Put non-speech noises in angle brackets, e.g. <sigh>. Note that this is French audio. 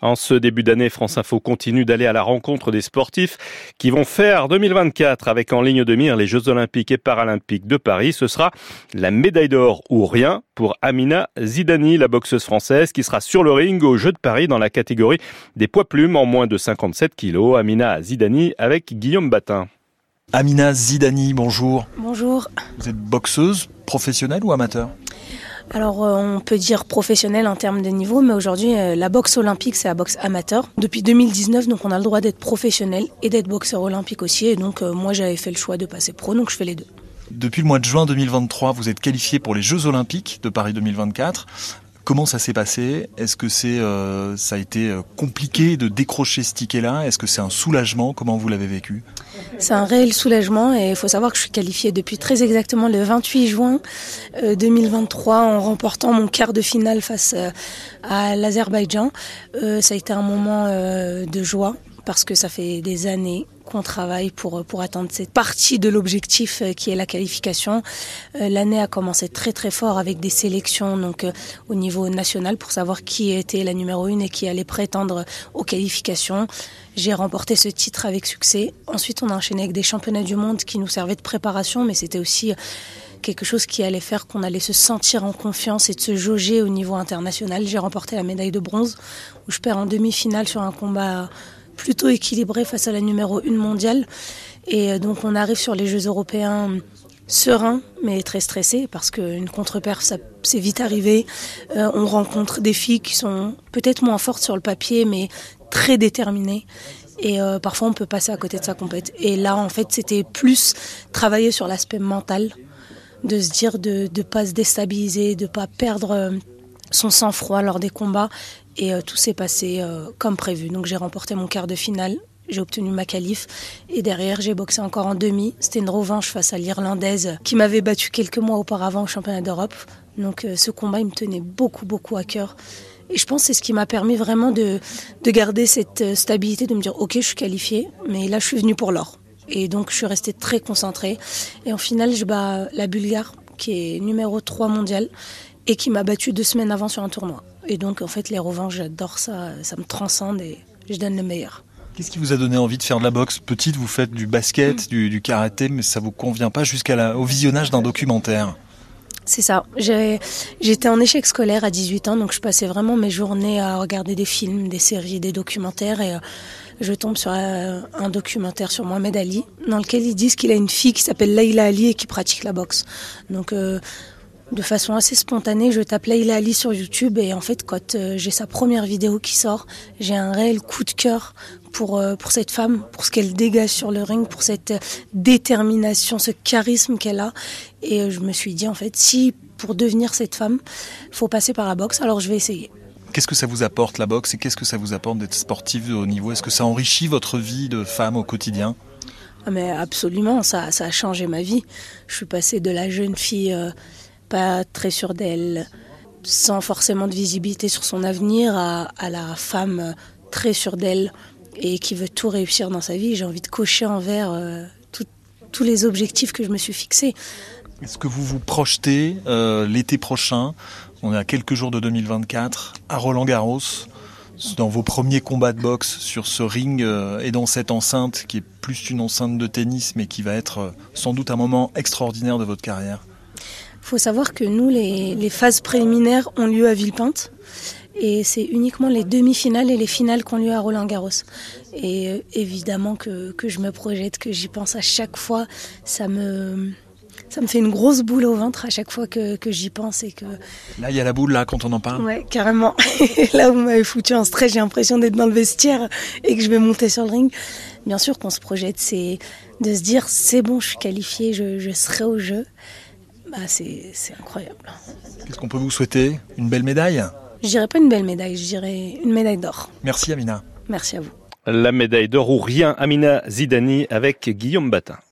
En ce début d'année, France Info continue d'aller à la rencontre des sportifs qui vont faire 2024 avec en ligne de mire les Jeux Olympiques et Paralympiques de Paris. Ce sera la médaille d'or ou rien pour Amina Zidani, la boxeuse française qui sera sur le ring aux Jeux de Paris dans la catégorie des poids plumes en moins de 57 kilos. Amina Zidani avec Guillaume Batin. Amina Zidani, bonjour. Bonjour. Vous êtes boxeuse professionnelle ou amateur? Alors euh, on peut dire professionnel en termes de niveau, mais aujourd'hui euh, la boxe olympique c'est la boxe amateur. Depuis 2019, donc on a le droit d'être professionnel et d'être boxeur olympique aussi. Et donc euh, moi j'avais fait le choix de passer pro, donc je fais les deux. Depuis le mois de juin 2023, vous êtes qualifié pour les Jeux Olympiques de Paris 2024. Comment ça s'est passé? Est-ce que c'est, ça a été compliqué de décrocher ce ticket-là? Est-ce que c'est un soulagement? Comment vous l'avez vécu? C'est un réel soulagement et il faut savoir que je suis qualifiée depuis très exactement le 28 juin 2023 euh, en remportant mon quart de finale face euh, à l'Azerbaïdjan. Euh, ça a été un moment de joie parce que ça fait des années qu'on travaille pour, pour atteindre cette partie de l'objectif qui est la qualification. L'année a commencé très très fort avec des sélections donc au niveau national pour savoir qui était la numéro une et qui allait prétendre aux qualifications. J'ai remporté ce titre avec succès. Ensuite, on a enchaîné avec des championnats du monde qui nous servaient de préparation, mais c'était aussi quelque chose qui allait faire qu'on allait se sentir en confiance et de se jauger au niveau international. J'ai remporté la médaille de bronze, où je perds en demi-finale sur un combat plutôt équilibré face à la numéro 1 mondiale. Et donc on arrive sur les Jeux européens serein mais très stressé parce qu'une contre-perf ça c'est vite arrivé. Euh, on rencontre des filles qui sont peut-être moins fortes sur le papier mais très déterminé et euh, parfois on peut passer à côté de sa compète. Et là en fait c'était plus travailler sur l'aspect mental, de se dire de ne pas se déstabiliser, de pas perdre euh, son sang-froid lors des combats et euh, tout s'est passé comme prévu. Donc j'ai remporté mon quart de finale. J'ai obtenu ma qualif et derrière j'ai boxé encore en demi. C'était une revanche face à l'Irlandaise qui m'avait battu quelques mois auparavant au championnat d'Europe. Donc ce combat il me tenait beaucoup beaucoup à cœur et je pense que c'est ce qui m'a permis vraiment de, de garder cette euh, stabilité, de me dire ok, je suis qualifiée, mais là je suis venue pour l'or. Et donc je suis restée très concentrée. Et en finale, je bats la Bulgare, qui est numéro 3 mondial, et qui m'a battue deux semaines avant sur un tournoi. Et donc en fait, les revanches, j'adore ça, ça me transcende et je donne le meilleur. Qu'est-ce qui vous a donné envie de faire de la boxe Petite, vous faites du basket, du, du karaté, mais ça vous convient pas jusqu'au visionnage d'un documentaire c'est ça. J'étais en échec scolaire à 18 ans, donc je passais vraiment mes journées à regarder des films, des séries, des documentaires et euh, je tombe sur euh, un documentaire sur Mohamed Ali dans lequel ils disent qu'il a une fille qui s'appelle Leila Ali et qui pratique la boxe. Donc euh, de façon assez spontanée, je tape Leila Ali sur YouTube et en fait, quand j'ai sa première vidéo qui sort, j'ai un réel coup de cœur pour, pour cette femme, pour ce qu'elle dégage sur le ring, pour cette détermination, ce charisme qu'elle a. Et euh, je me suis dit, en fait, si pour devenir cette femme, il faut passer par la boxe, alors je vais essayer. Qu'est-ce que ça vous apporte la boxe et qu'est-ce que ça vous apporte d'être sportive de haut niveau? Est-ce que ça enrichit votre vie de femme au quotidien? Ah mais absolument, ça, ça a changé ma vie. Je suis passée de la jeune fille euh, pas très sûre d'elle, sans forcément de visibilité sur son avenir, à, la femme euh, très sûre d'elle et qui veut tout réussir dans sa vie. J'ai envie de cocher envers tous les objectifs que je me suis fixés. Est-ce que vous vous projetez euh, l'été prochain? On est à quelques jours de 2024 à Roland Garros dans vos premiers combats de boxe sur ce ring euh, et dans cette enceinte qui est plus une enceinte de tennis mais qui va être euh, sans doute un moment extraordinaire de votre carrière? Il faut savoir que nous, les, les, phases préliminaires ont lieu à Villepinte et c'est uniquement les demi-finales et les finales qui ont lieu à Roland Garros. Et évidemment que, que je me projette, que j'y pense à chaque fois, ça me ça me fait une grosse boule au ventre à chaque fois que, que j'y pense et que. Là, il y a la boule là quand on en parle. Ouais, carrément. <laughs> là, vous m'avez foutu en stress. J'ai l'impression d'être dans le vestiaire et que je vais monter sur le ring. Bien sûr qu'on se projette, c'est de se dire c'est bon, je suis qualifiée, je, je serai au jeu. Bah, c'est incroyable. Qu'est-ce qu'on peut vous souhaiter Une belle médaille? Je dirais pas une belle médaille, je dirais une médaille d'or. Merci Amina. Merci à vous. La médaille d'or ou rien, Amina Zidani avec Guillaume Batin.